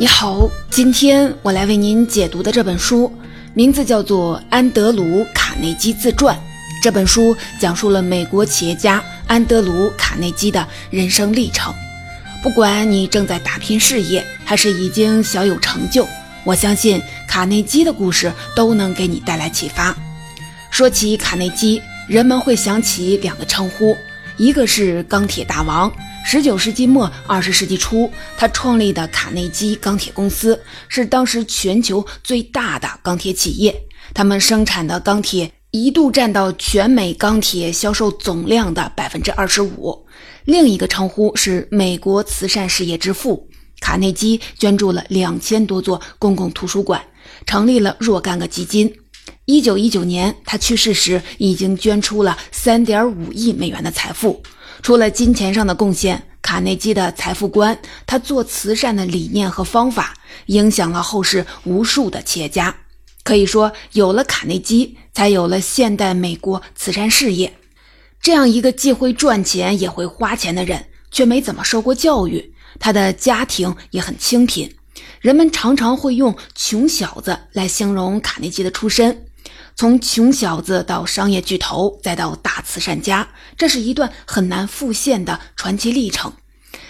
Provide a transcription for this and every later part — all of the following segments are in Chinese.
你好，今天我来为您解读的这本书名字叫做《安德鲁·卡内基自传》。这本书讲述了美国企业家安德鲁·卡内基的人生历程。不管你正在打拼事业，还是已经小有成就，我相信卡内基的故事都能给你带来启发。说起卡内基，人们会想起两个称呼，一个是“钢铁大王”。十九世纪末二十世纪初，他创立的卡内基钢铁公司是当时全球最大的钢铁企业，他们生产的钢铁一度占到全美钢铁销售总量的百分之二十五。另一个称呼是美国慈善事业之父，卡内基捐助了两千多座公共图书馆，成立了若干个基金。一九一九年他去世时，已经捐出了三点五亿美元的财富。除了金钱上的贡献，卡内基的财富观，他做慈善的理念和方法，影响了后世无数的企业家。可以说，有了卡内基，才有了现代美国慈善事业。这样一个既会赚钱也会花钱的人，却没怎么受过教育，他的家庭也很清贫。人们常常会用“穷小子”来形容卡内基的出身。从穷小子到商业巨头，再到大慈善家，这是一段很难复现的传奇历程。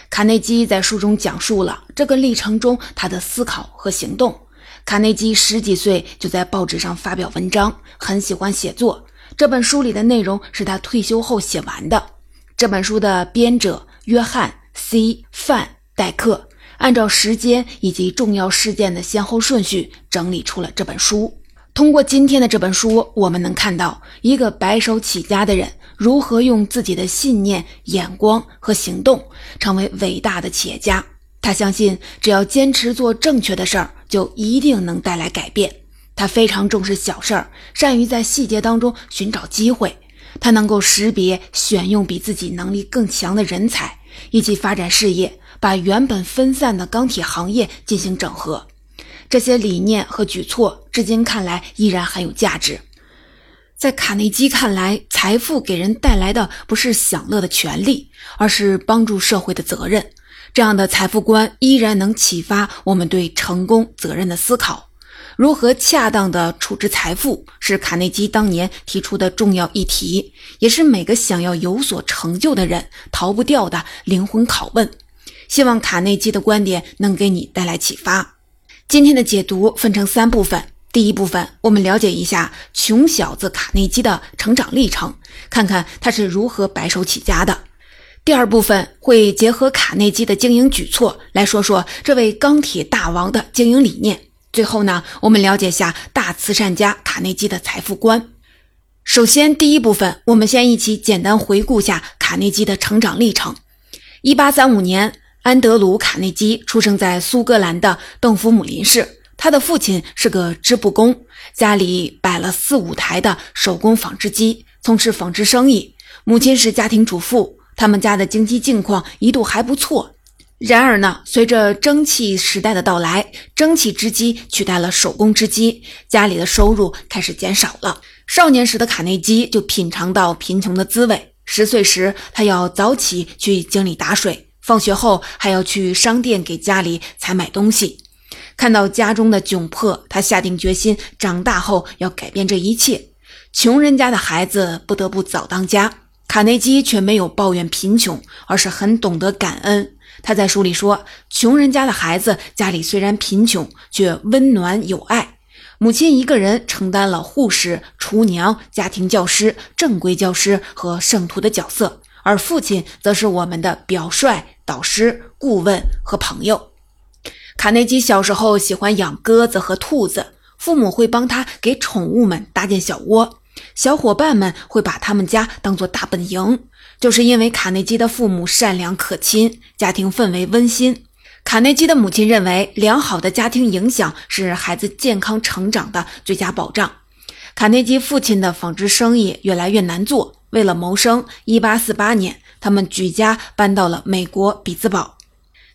卡内基在书中讲述了这个历程中他的思考和行动。卡内基十几岁就在报纸上发表文章，很喜欢写作。这本书里的内容是他退休后写完的。这本书的编者约翰 ·C· 范戴克按照时间以及重要事件的先后顺序整理出了这本书。通过今天的这本书，我们能看到一个白手起家的人如何用自己的信念、眼光和行动成为伟大的企业家。他相信，只要坚持做正确的事儿，就一定能带来改变。他非常重视小事儿，善于在细节当中寻找机会。他能够识别、选用比自己能力更强的人才，一起发展事业，把原本分散的钢铁行业进行整合。这些理念和举措，至今看来依然很有价值。在卡内基看来，财富给人带来的不是享乐的权利，而是帮助社会的责任。这样的财富观依然能启发我们对成功责任的思考。如何恰当的处置财富，是卡内基当年提出的重要议题，也是每个想要有所成就的人逃不掉的灵魂拷问。希望卡内基的观点能给你带来启发。今天的解读分成三部分。第一部分，我们了解一下穷小子卡内基的成长历程，看看他是如何白手起家的。第二部分会结合卡内基的经营举措来说说这位钢铁大王的经营理念。最后呢，我们了解下大慈善家卡内基的财富观。首先，第一部分，我们先一起简单回顾下卡内基的成长历程。一八三五年。安德鲁·卡内基出生在苏格兰的邓弗姆林市，他的父亲是个织布工，家里摆了四五台的手工纺织机，从事纺织生意。母亲是家庭主妇，他们家的经济境况一度还不错。然而呢，随着蒸汽时代的到来，蒸汽织机取代了手工织机，家里的收入开始减少了。少年时的卡内基就品尝到贫穷的滋味。十岁时，他要早起去井里打水。放学后还要去商店给家里采买东西，看到家中的窘迫，他下定决心，长大后要改变这一切。穷人家的孩子不得不早当家，卡内基却没有抱怨贫穷，而是很懂得感恩。他在书里说：“穷人家的孩子家里虽然贫穷，却温暖有爱。母亲一个人承担了护士、厨娘、家庭教师、正规教师和圣徒的角色，而父亲则是我们的表率。”导师、顾问和朋友。卡内基小时候喜欢养鸽子和兔子，父母会帮他给宠物们搭建小窝，小伙伴们会把他们家当做大本营。就是因为卡内基的父母善良可亲，家庭氛围温馨。卡内基的母亲认为，良好的家庭影响是孩子健康成长的最佳保障。卡内基父亲的纺织生意越来越难做，为了谋生，1848年。他们举家搬到了美国比兹堡。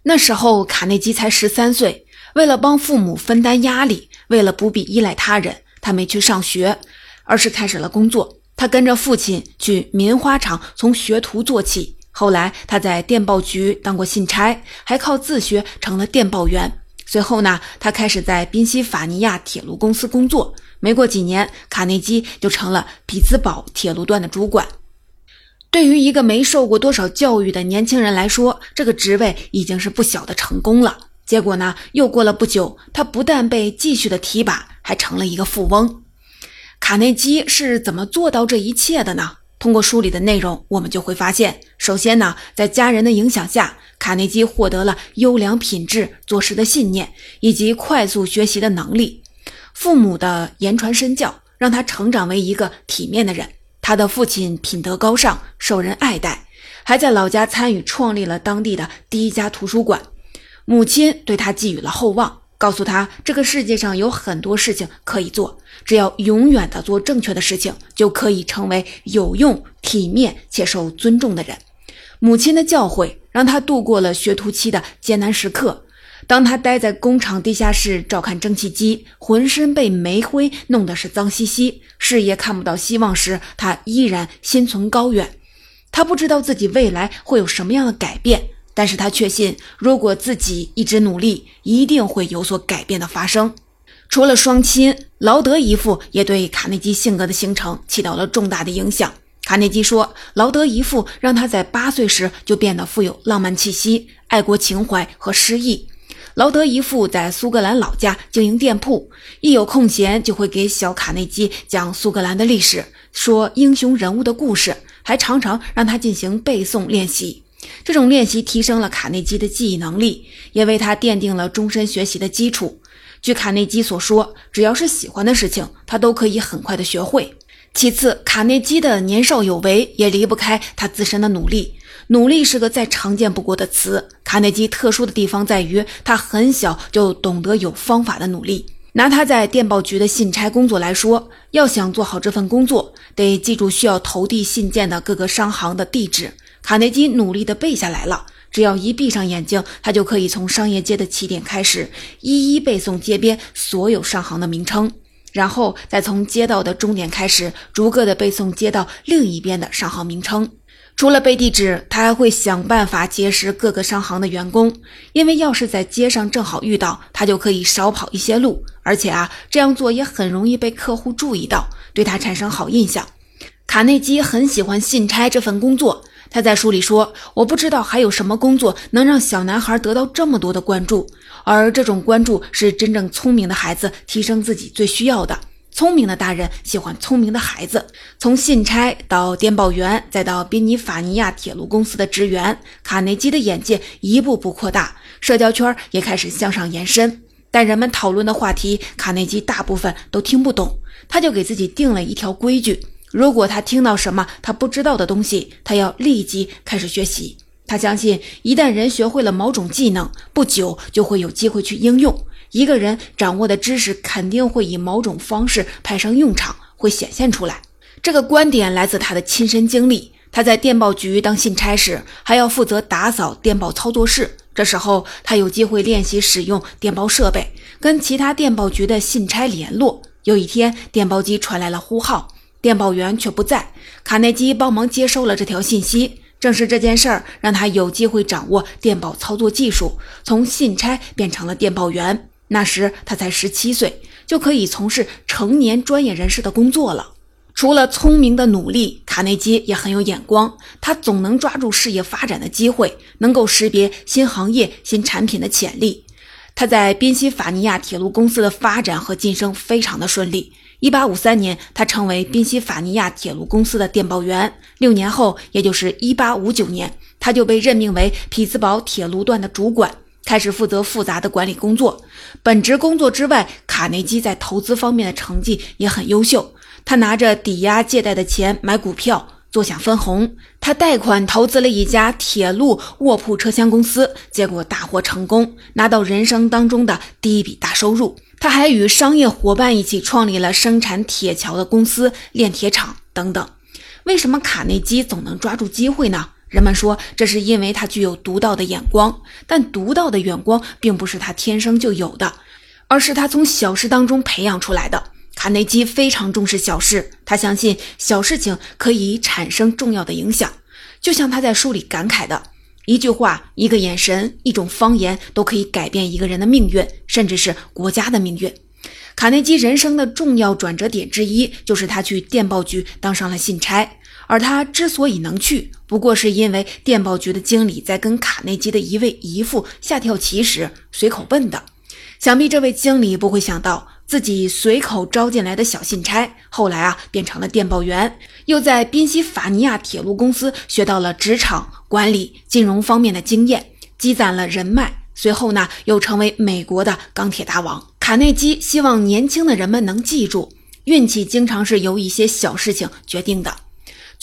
那时候，卡内基才十三岁。为了帮父母分担压力，为了不必依赖他人，他没去上学，而是开始了工作。他跟着父亲去棉花厂，从学徒做起。后来，他在电报局当过信差，还靠自学成了电报员。随后呢，他开始在宾夕法尼亚铁路公司工作。没过几年，卡内基就成了匹兹堡铁路段的主管。对于一个没受过多少教育的年轻人来说，这个职位已经是不小的成功了。结果呢，又过了不久，他不但被继续的提拔，还成了一个富翁。卡内基是怎么做到这一切的呢？通过书里的内容，我们就会发现，首先呢，在家人的影响下，卡内基获得了优良品质、做事的信念以及快速学习的能力。父母的言传身教，让他成长为一个体面的人。他的父亲品德高尚，受人爱戴，还在老家参与创立了当地的第一家图书馆。母亲对他寄予了厚望，告诉他这个世界上有很多事情可以做，只要永远的做正确的事情，就可以成为有用、体面且受尊重的人。母亲的教诲让他度过了学徒期的艰难时刻。当他待在工厂地下室照看蒸汽机，浑身被煤灰弄得是脏兮兮，视野看不到希望时，他依然心存高远。他不知道自己未来会有什么样的改变。但是他确信，如果自己一直努力，一定会有所改变的发生。除了双亲，劳德姨父也对卡内基性格的形成起到了重大的影响。卡内基说，劳德姨父让他在八岁时就变得富有浪漫气息、爱国情怀和诗意。劳德姨父在苏格兰老家经营店铺，一有空闲就会给小卡内基讲苏格兰的历史，说英雄人物的故事，还常常让他进行背诵练习。这种练习提升了卡内基的记忆能力，也为他奠定了终身学习的基础。据卡内基所说，只要是喜欢的事情，他都可以很快的学会。其次，卡内基的年少有为也离不开他自身的努力。努力是个再常见不过的词。卡内基特殊的地方在于，他很小就懂得有方法的努力。拿他在电报局的信差工作来说，要想做好这份工作，得记住需要投递信件的各个商行的地址。卡内基努力地背下来了，只要一闭上眼睛，他就可以从商业街的起点开始，一一背诵街边所有商行的名称，然后再从街道的终点开始，逐个的背诵街道另一边的商行名称。除了背地址，他还会想办法结识各个商行的员工，因为要是在街上正好遇到，他就可以少跑一些路，而且啊，这样做也很容易被客户注意到，对他产生好印象。卡内基很喜欢信差这份工作。他在书里说：“我不知道还有什么工作能让小男孩得到这么多的关注，而这种关注是真正聪明的孩子提升自己最需要的。聪明的大人喜欢聪明的孩子。从信差到电报员，再到宾尼法尼亚铁路公司的职员，卡内基的眼界一步步扩大，社交圈也开始向上延伸。但人们讨论的话题，卡内基大部分都听不懂，他就给自己定了一条规矩。”如果他听到什么他不知道的东西，他要立即开始学习。他相信，一旦人学会了某种技能，不久就会有机会去应用。一个人掌握的知识肯定会以某种方式派上用场，会显现出来。这个观点来自他的亲身经历。他在电报局当信差时，还要负责打扫电报操作室。这时候，他有机会练习使用电报设备，跟其他电报局的信差联络。有一天，电报机传来了呼号。电报员却不在，卡内基帮忙接收了这条信息。正是这件事儿，让他有机会掌握电报操作技术，从信差变成了电报员。那时他才十七岁，就可以从事成年专业人士的工作了。除了聪明的努力，卡内基也很有眼光，他总能抓住事业发展的机会，能够识别新行业、新产品的潜力。他在宾夕法尼亚铁路公司的发展和晋升非常的顺利。一八五三年，他成为宾夕法尼亚铁路公司的电报员。六年后，也就是一八五九年，他就被任命为匹兹堡铁路段的主管，开始负责复杂的管理工作。本职工作之外，卡内基在投资方面的成绩也很优秀。他拿着抵押借贷的钱买股票，坐享分红。他贷款投资了一家铁路卧铺车厢公司，结果大获成功，拿到人生当中的第一笔大收入。他还与商业伙伴一起创立了生产铁桥的公司、炼铁厂等等。为什么卡内基总能抓住机会呢？人们说这是因为他具有独到的眼光，但独到的眼光并不是他天生就有的，而是他从小事当中培养出来的。卡内基非常重视小事，他相信小事情可以产生重要的影响。就像他在书里感慨的：“一句话、一个眼神、一种方言，都可以改变一个人的命运，甚至是国家的命运。卡内基人生的重要转折点之一，就是他去电报局当上了信差。而他之所以能去，不过是因为电报局的经理在跟卡内基的一位姨父下跳棋时随口问的。想必这位经理不会想到，自己随口招进来的小信差，后来啊变成了电报员，又在宾夕法尼亚铁路公司学到了职场管理、金融方面的经验，积攒了人脉。随后呢，又成为美国的钢铁大王。卡内基希望年轻的人们能记住，运气经常是由一些小事情决定的。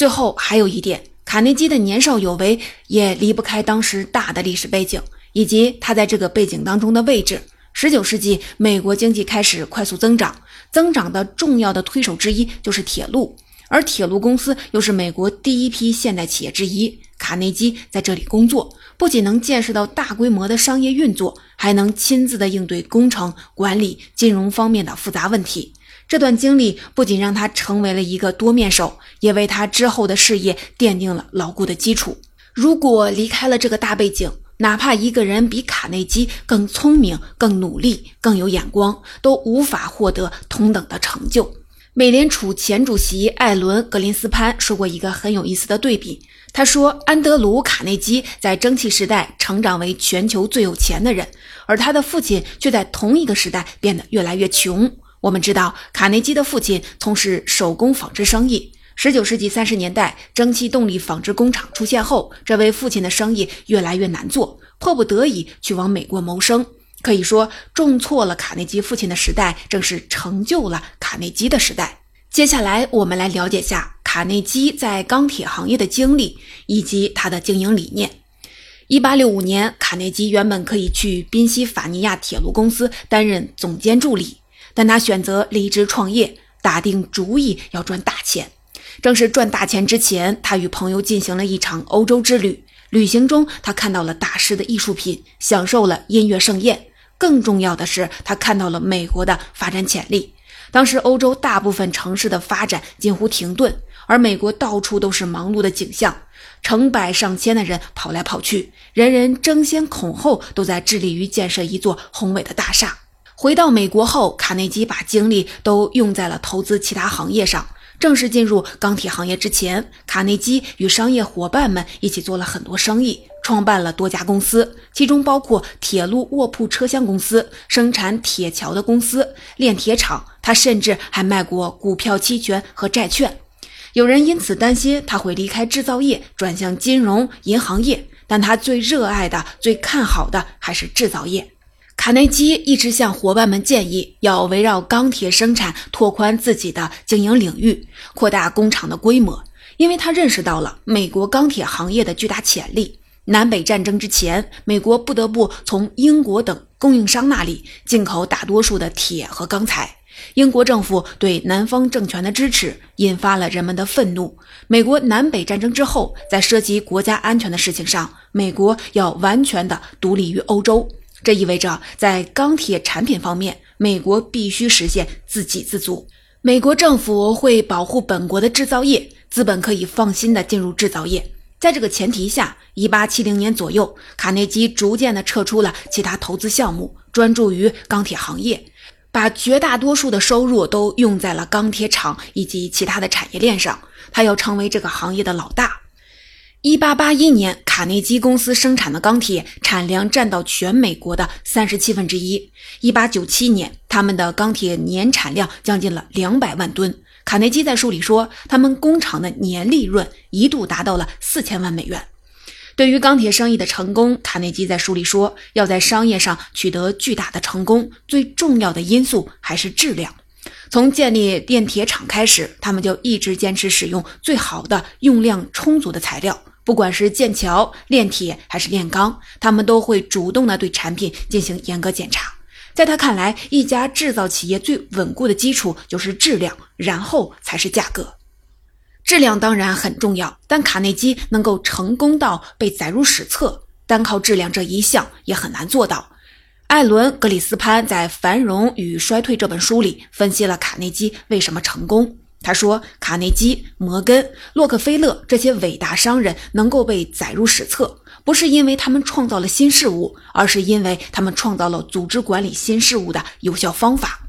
最后还有一点，卡内基的年少有为也离不开当时大的历史背景，以及他在这个背景当中的位置。十九世纪，美国经济开始快速增长，增长的重要的推手之一就是铁路，而铁路公司又是美国第一批现代企业之一。卡内基在这里工作。不仅能见识到大规模的商业运作，还能亲自的应对工程、管理、金融方面的复杂问题。这段经历不仅让他成为了一个多面手，也为他之后的事业奠定了牢固的基础。如果离开了这个大背景，哪怕一个人比卡内基更聪明、更努力、更有眼光，都无法获得同等的成就。美联储前主席艾伦·格林斯潘说过一个很有意思的对比。他说：“安德鲁·卡内基在蒸汽时代成长为全球最有钱的人，而他的父亲却在同一个时代变得越来越穷。”我们知道，卡内基的父亲从事手工纺织生意。19世纪30年代，蒸汽动力纺织工厂出现后，这位父亲的生意越来越难做，迫不得已去往美国谋生。可以说，种错了卡内基父亲的时代，正是成就了卡内基的时代。接下来，我们来了解下卡内基在钢铁行业的经历以及他的经营理念。一八六五年，卡内基原本可以去宾夕法尼亚铁路公司担任总监助理，但他选择离职创业，打定主意要赚大钱。正是赚大钱之前，他与朋友进行了一场欧洲之旅。旅行中，他看到了大师的艺术品，享受了音乐盛宴。更重要的是，他看到了美国的发展潜力。当时，欧洲大部分城市的发展近乎停顿，而美国到处都是忙碌的景象，成百上千的人跑来跑去，人人争先恐后，都在致力于建设一座宏伟的大厦。回到美国后，卡内基把精力都用在了投资其他行业上。正式进入钢铁行业之前，卡内基与商业伙伴们一起做了很多生意。创办了多家公司，其中包括铁路卧铺车厢公司、生产铁桥的公司、炼铁厂。他甚至还卖过股票期权和债券。有人因此担心他会离开制造业，转向金融银行业。但他最热爱的、最看好的还是制造业。卡内基一直向伙伴们建议，要围绕钢铁生产拓宽自己的经营领域，扩大工厂的规模，因为他认识到了美国钢铁行业的巨大潜力。南北战争之前，美国不得不从英国等供应商那里进口大多数的铁和钢材。英国政府对南方政权的支持引发了人们的愤怒。美国南北战争之后，在涉及国家安全的事情上，美国要完全的独立于欧洲。这意味着，在钢铁产品方面，美国必须实现自给自足。美国政府会保护本国的制造业，资本可以放心的进入制造业。在这个前提下，一八七零年左右，卡内基逐渐的撤出了其他投资项目，专注于钢铁行业，把绝大多数的收入都用在了钢铁厂以及其他的产业链上。他要成为这个行业的老大。一八八一年，卡内基公司生产的钢铁产量占到全美国的三十七分之一。一八九七年，他们的钢铁年产量将近了两百万吨。卡内基在书里说，他们工厂的年利润一度达到了四千万美元。对于钢铁生意的成功，卡内基在书里说，要在商业上取得巨大的成功，最重要的因素还是质量。从建立炼铁厂开始，他们就一直坚持使用最好的、用量充足的材料，不管是建桥、炼铁还是炼钢，他们都会主动的对产品进行严格检查。在他看来，一家制造企业最稳固的基础就是质量，然后才是价格。质量当然很重要，但卡内基能够成功到被载入史册，单靠质量这一项也很难做到。艾伦·格里斯潘在《繁荣与衰退》这本书里分析了卡内基为什么成功。他说：“卡内基、摩根、洛克菲勒这些伟大商人能够被载入史册，不是因为他们创造了新事物，而是因为他们创造了组织管理新事物的有效方法。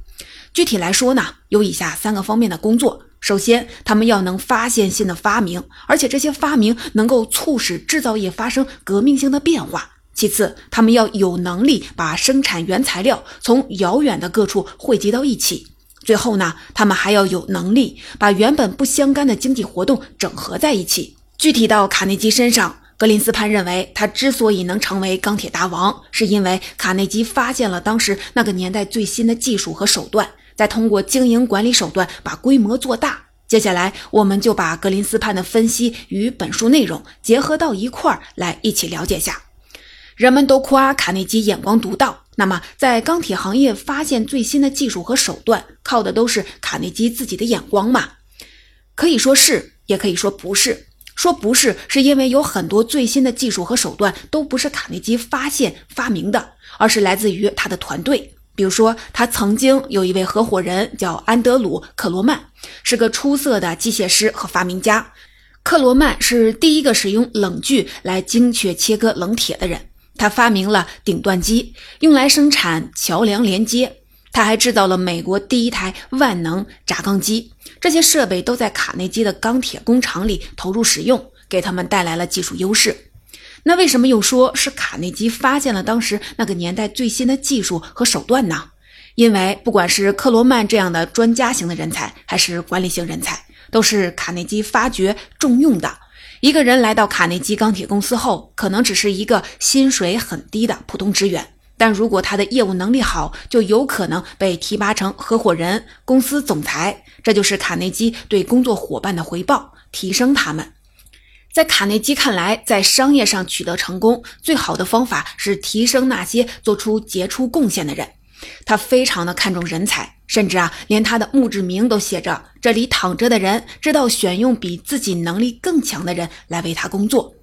具体来说呢，有以下三个方面的工作：首先，他们要能发现新的发明，而且这些发明能够促使制造业发生革命性的变化；其次，他们要有能力把生产原材料从遥远的各处汇集到一起。”最后呢，他们还要有能力把原本不相干的经济活动整合在一起。具体到卡内基身上，格林斯潘认为，他之所以能成为钢铁大王，是因为卡内基发现了当时那个年代最新的技术和手段，再通过经营管理手段把规模做大。接下来，我们就把格林斯潘的分析与本书内容结合到一块儿来一起了解下。人们都夸卡内基眼光独到。那么，在钢铁行业发现最新的技术和手段，靠的都是卡内基自己的眼光吗？可以说是，也可以说不是。说不是，是因为有很多最新的技术和手段都不是卡内基发现发明的，而是来自于他的团队。比如说，他曾经有一位合伙人叫安德鲁·克罗曼，是个出色的机械师和发明家。克罗曼是第一个使用冷锯来精确切割冷铁的人。他发明了顶断机，用来生产桥梁连接。他还制造了美国第一台万能轧钢机。这些设备都在卡内基的钢铁工厂里投入使用，给他们带来了技术优势。那为什么又说是卡内基发现了当时那个年代最新的技术和手段呢？因为不管是克罗曼这样的专家型的人才，还是管理型人才，都是卡内基发掘重用的。一个人来到卡内基钢铁公司后，可能只是一个薪水很低的普通职员，但如果他的业务能力好，就有可能被提拔成合伙人、公司总裁。这就是卡内基对工作伙伴的回报，提升他们。在卡内基看来，在商业上取得成功，最好的方法是提升那些做出杰出贡献的人。他非常的看重人才。甚至啊，连他的墓志铭都写着：“这里躺着的人知道选用比自己能力更强的人来为他工作。”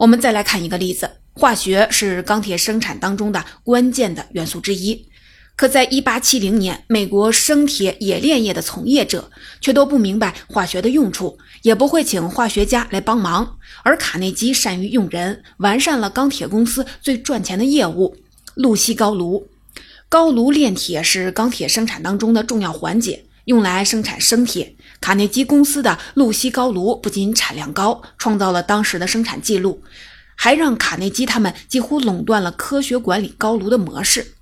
我们再来看一个例子：化学是钢铁生产当中的关键的元素之一。可在1870年，美国生铁冶炼业的从业者却都不明白化学的用处，也不会请化学家来帮忙。而卡内基善于用人，完善了钢铁公司最赚钱的业务——露西高炉。高炉炼铁是钢铁生产当中的重要环节，用来生产生铁。卡内基公司的露西高炉不仅产量高，创造了当时的生产记录，还让卡内基他们几乎垄断了科学管理高炉的模式。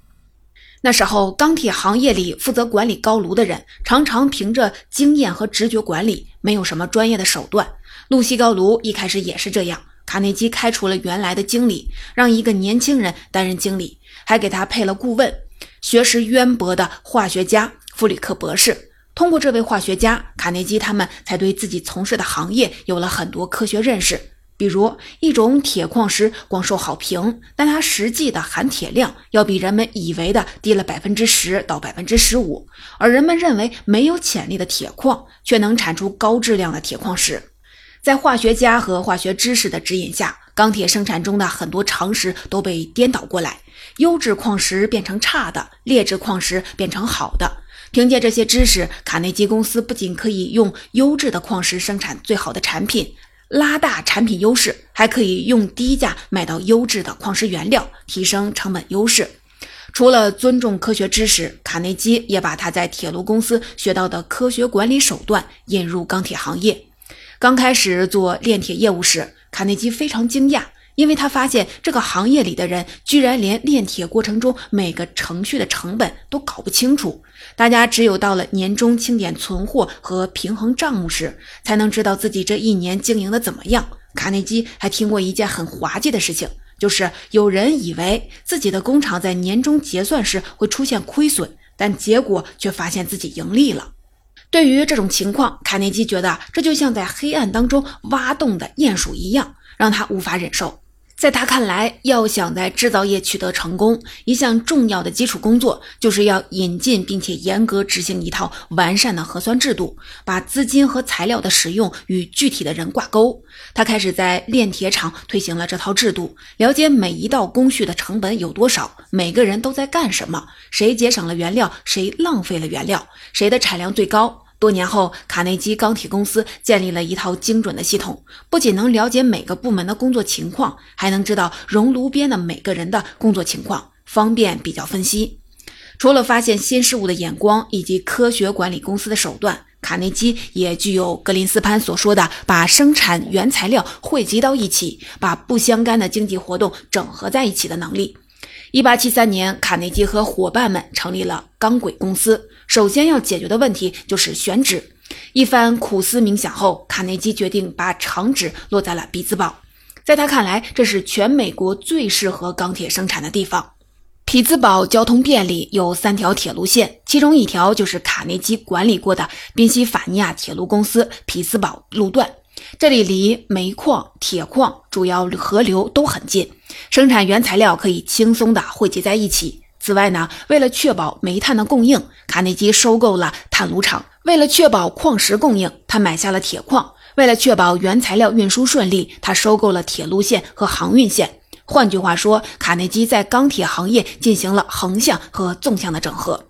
那时候，钢铁行业里负责管理高炉的人，常常凭着经验和直觉管理，没有什么专业的手段。露西高炉一开始也是这样，卡内基开除了原来的经理，让一个年轻人担任经理，还给他配了顾问。学识渊博的化学家弗里克博士，通过这位化学家，卡内基他们才对自己从事的行业有了很多科学认识。比如，一种铁矿石广受好评，但它实际的含铁量要比人们以为的低了百分之十到百分之十五，而人们认为没有潜力的铁矿，却能产出高质量的铁矿石。在化学家和化学知识的指引下，钢铁生产中的很多常识都被颠倒过来。优质矿石变成差的，劣质矿石变成好的。凭借这些知识，卡内基公司不仅可以用优质的矿石生产最好的产品，拉大产品优势，还可以用低价买到优质的矿石原料，提升成本优势。除了尊重科学知识，卡内基也把他在铁路公司学到的科学管理手段引入钢铁行业。刚开始做炼铁业务时，卡内基非常惊讶。因为他发现这个行业里的人居然连炼铁过程中每个程序的成本都搞不清楚，大家只有到了年终清点存货和平衡账目时，才能知道自己这一年经营的怎么样。卡内基还听过一件很滑稽的事情，就是有人以为自己的工厂在年终结算时会出现亏损，但结果却发现自己盈利了。对于这种情况，卡内基觉得这就像在黑暗当中挖洞的鼹鼠一样，让他无法忍受。在他看来，要想在制造业取得成功，一项重要的基础工作就是要引进并且严格执行一套完善的核算制度，把资金和材料的使用与具体的人挂钩。他开始在炼铁厂推行了这套制度，了解每一道工序的成本有多少，每个人都在干什么，谁节省了原料，谁浪费了原料，谁的产量最高。多年后，卡内基钢铁公司建立了一套精准的系统，不仅能了解每个部门的工作情况，还能知道熔炉边的每个人的工作情况，方便比较分析。除了发现新事物的眼光以及科学管理公司的手段，卡内基也具有格林斯潘所说的把生产原材料汇集到一起，把不相干的经济活动整合在一起的能力。一八七三年，卡内基和伙伴们成立了钢轨公司。首先要解决的问题就是选址。一番苦思冥想后，卡内基决定把厂址落在了匹兹堡。在他看来，这是全美国最适合钢铁生产的地方。匹兹堡交通便利，有三条铁路线，其中一条就是卡内基管理过的宾夕法尼亚铁路公司匹兹堡路段。这里离煤矿、铁矿、主要河流都很近，生产原材料可以轻松地汇集在一起。此外呢，为了确保煤炭的供应，卡内基收购了炭炉厂；为了确保矿石供应，他买下了铁矿；为了确保原材料运输顺利，他收购了铁路线和航运线。换句话说，卡内基在钢铁行业进行了横向和纵向的整合。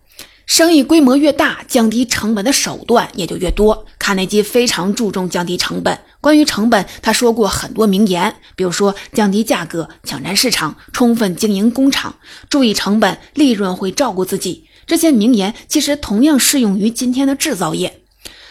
生意规模越大，降低成本的手段也就越多。卡内基非常注重降低成本。关于成本，他说过很多名言，比如说降低价格、抢占市场、充分经营工厂、注意成本、利润会照顾自己。这些名言其实同样适用于今天的制造业。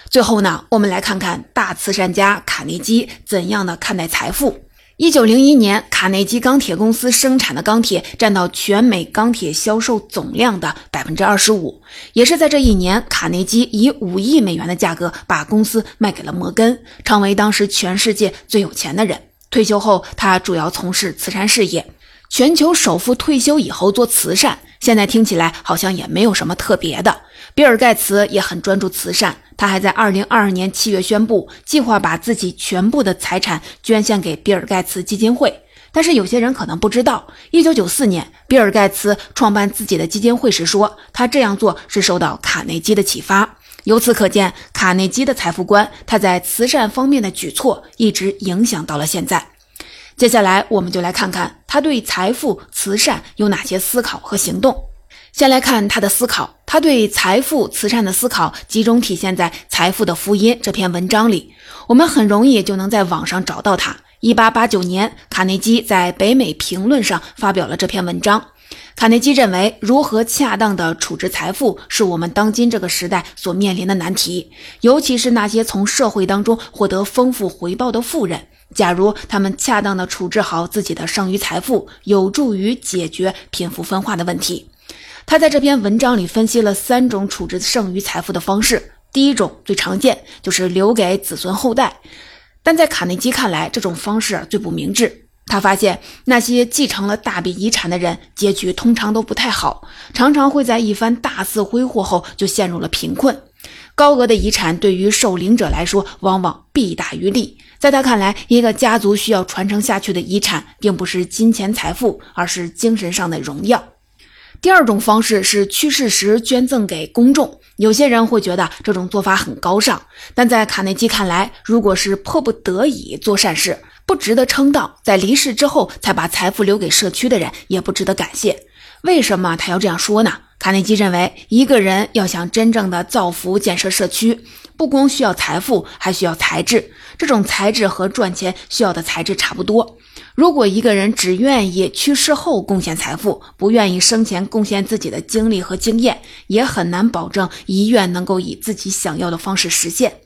最后呢，我们来看看大慈善家卡内基怎样的看待财富。一九零一年，卡内基钢铁公司生产的钢铁占到全美钢铁销售总量的百分之二十五。也是在这一年，卡内基以五亿美元的价格把公司卖给了摩根，成为当时全世界最有钱的人。退休后，他主要从事慈善事业。全球首富退休以后做慈善，现在听起来好像也没有什么特别的。比尔盖茨也很专注慈善，他还在二零二二年七月宣布，计划把自己全部的财产捐献给比尔盖茨基金会。但是有些人可能不知道，一九九四年，比尔盖茨创办自己的基金会时说，他这样做是受到卡内基的启发。由此可见，卡内基的财富观，他在慈善方面的举措一直影响到了现在。接下来，我们就来看看他对财富、慈善有哪些思考和行动。先来看他的思考，他对财富、慈善的思考集中体现在《财富的福音》这篇文章里。我们很容易就能在网上找到他。一八八九年，卡内基在《北美评论》上发表了这篇文章。卡内基认为，如何恰当地处置财富，是我们当今这个时代所面临的难题，尤其是那些从社会当中获得丰富回报的富人。假如他们恰当地处置好自己的剩余财富，有助于解决贫富分化的问题。他在这篇文章里分析了三种处置剩余财富的方式。第一种最常见，就是留给子孙后代。但在卡内基看来，这种方式最不明智。他发现那些继承了大笔遗产的人，结局通常都不太好，常常会在一番大肆挥霍后就陷入了贫困。高额的遗产对于受领者来说，往往弊大于利。在他看来，一个家族需要传承下去的遗产，并不是金钱财富，而是精神上的荣耀。第二种方式是去世时捐赠给公众。有些人会觉得这种做法很高尚，但在卡内基看来，如果是迫不得已做善事，不值得称道；在离世之后才把财富留给社区的人，也不值得感谢。为什么他要这样说呢？卡内基认为，一个人要想真正的造福建设社区，不光需要财富，还需要才智。这种才智和赚钱需要的才智差不多。如果一个人只愿意去世后贡献财富，不愿意生前贡献自己的精力和经验，也很难保证遗愿能够以自己想要的方式实现。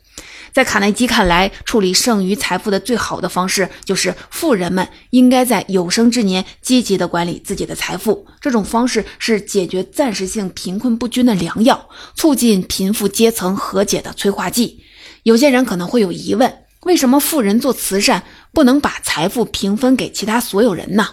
在卡耐基看来，处理剩余财富的最好的方式就是富人们应该在有生之年积极地管理自己的财富。这种方式是解决暂时性贫困不均的良药，促进贫富阶层和解的催化剂。有些人可能会有疑问：为什么富人做慈善不能把财富平分给其他所有人呢？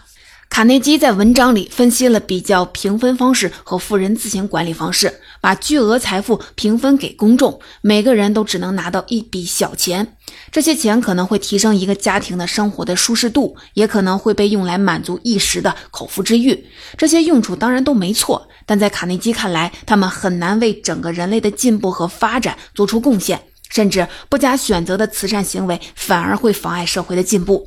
卡内基在文章里分析了比较平分方式和富人自行管理方式，把巨额财富平分给公众，每个人都只能拿到一笔小钱。这些钱可能会提升一个家庭的生活的舒适度，也可能会被用来满足一时的口腹之欲。这些用处当然都没错，但在卡内基看来，他们很难为整个人类的进步和发展做出贡献，甚至不加选择的慈善行为反而会妨碍社会的进步。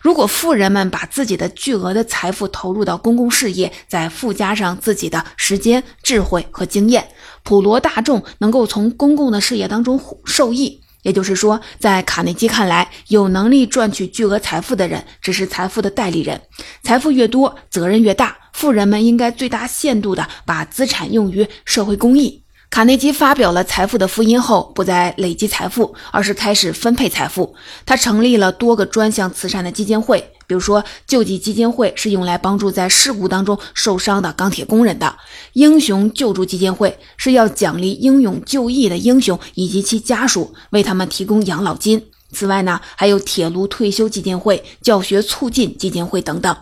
如果富人们把自己的巨额的财富投入到公共事业，再附加上自己的时间、智慧和经验，普罗大众能够从公共的事业当中受益。也就是说，在卡内基看来，有能力赚取巨额财富的人只是财富的代理人，财富越多，责任越大。富人们应该最大限度地把资产用于社会公益。卡内基发表了财富的福音后，不再累积财富，而是开始分配财富。他成立了多个专项慈善的基金会，比如说救济基金会是用来帮助在事故当中受伤的钢铁工人的；英雄救助基金会是要奖励英勇就义的英雄以及其家属，为他们提供养老金。此外呢，还有铁路退休基金会、教学促进基金会等等。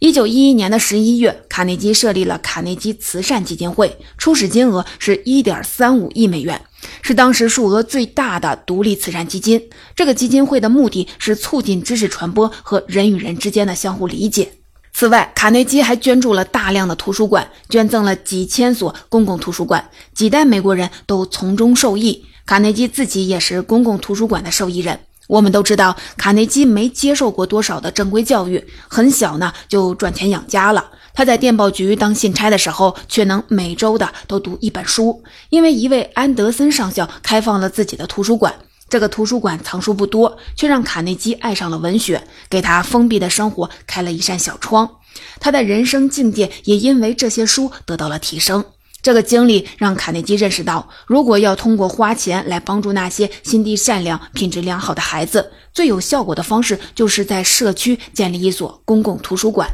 一九一一年的十一月，卡内基设立了卡内基慈善基金会，初始金额是一点三五亿美元，是当时数额最大的独立慈善基金。这个基金会的目的是促进知识传播和人与人之间的相互理解。此外，卡内基还捐助了大量的图书馆，捐赠了几千所公共图书馆，几代美国人都从中受益。卡内基自己也是公共图书馆的受益人。我们都知道，卡内基没接受过多少的正规教育，很小呢就赚钱养家了。他在电报局当信差的时候，却能每周的都读一本书，因为一位安德森上校开放了自己的图书馆。这个图书馆藏书不多，却让卡内基爱上了文学，给他封闭的生活开了一扇小窗。他的人生境界也因为这些书得到了提升。这个经历让卡内基认识到，如果要通过花钱来帮助那些心地善良、品质良好的孩子，最有效果的方式就是在社区建立一所公共图书馆。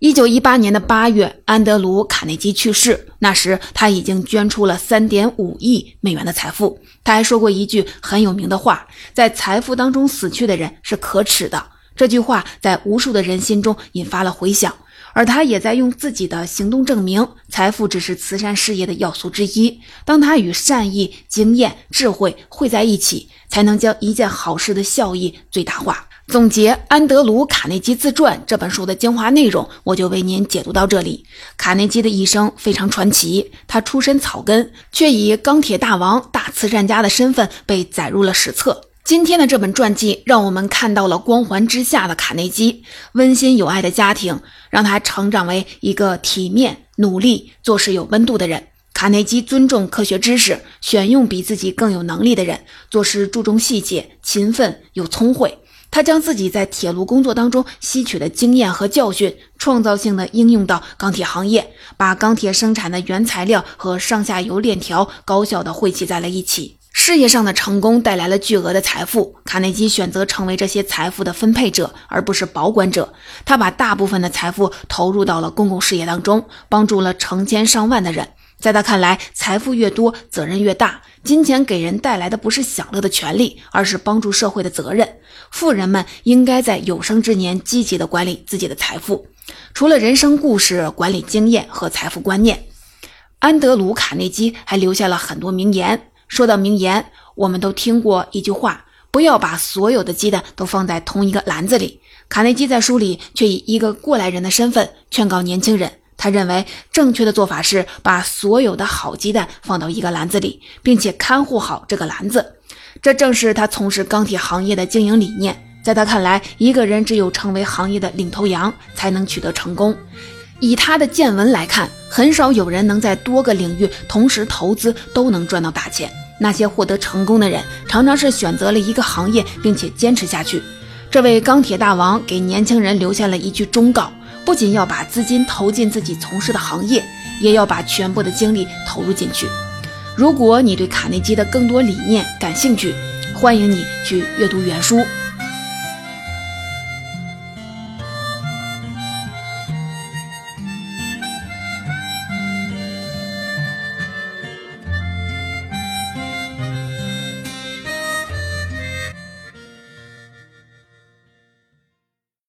一九一八年的八月，安德鲁·卡内基去世，那时他已经捐出了三点五亿美元的财富。他还说过一句很有名的话：“在财富当中死去的人是可耻的。”这句话在无数的人心中引发了回响。而他也在用自己的行动证明，财富只是慈善事业的要素之一。当他与善意、经验、智慧汇在一起，才能将一件好事的效益最大化。总结《安德鲁·卡内基自传》这本书的精华内容，我就为您解读到这里。卡内基的一生非常传奇，他出身草根，却以钢铁大王、大慈善家的身份被载入了史册。今天的这本传记让我们看到了光环之下的卡内基，温馨有爱的家庭让他成长为一个体面、努力、做事有温度的人。卡内基尊重科学知识，选用比自己更有能力的人，做事注重细节，勤奋又聪慧。他将自己在铁路工作当中吸取的经验和教训，创造性的应用到钢铁行业，把钢铁生产的原材料和上下游链条高效的汇集在了一起。事业上的成功带来了巨额的财富，卡内基选择成为这些财富的分配者，而不是保管者。他把大部分的财富投入到了公共事业当中，帮助了成千上万的人。在他看来，财富越多，责任越大。金钱给人带来的不是享乐的权利，而是帮助社会的责任。富人们应该在有生之年积极地管理自己的财富。除了人生故事、管理经验和财富观念，安德鲁·卡内基还留下了很多名言。说到名言，我们都听过一句话：不要把所有的鸡蛋都放在同一个篮子里。卡内基在书里却以一个过来人的身份劝告年轻人，他认为正确的做法是把所有的好鸡蛋放到一个篮子里，并且看护好这个篮子。这正是他从事钢铁行业的经营理念。在他看来，一个人只有成为行业的领头羊，才能取得成功。以他的见闻来看，很少有人能在多个领域同时投资都能赚到大钱。那些获得成功的人，常常是选择了一个行业，并且坚持下去。这位钢铁大王给年轻人留下了一句忠告：不仅要把资金投进自己从事的行业，也要把全部的精力投入进去。如果你对卡内基的更多理念感兴趣，欢迎你去阅读原书。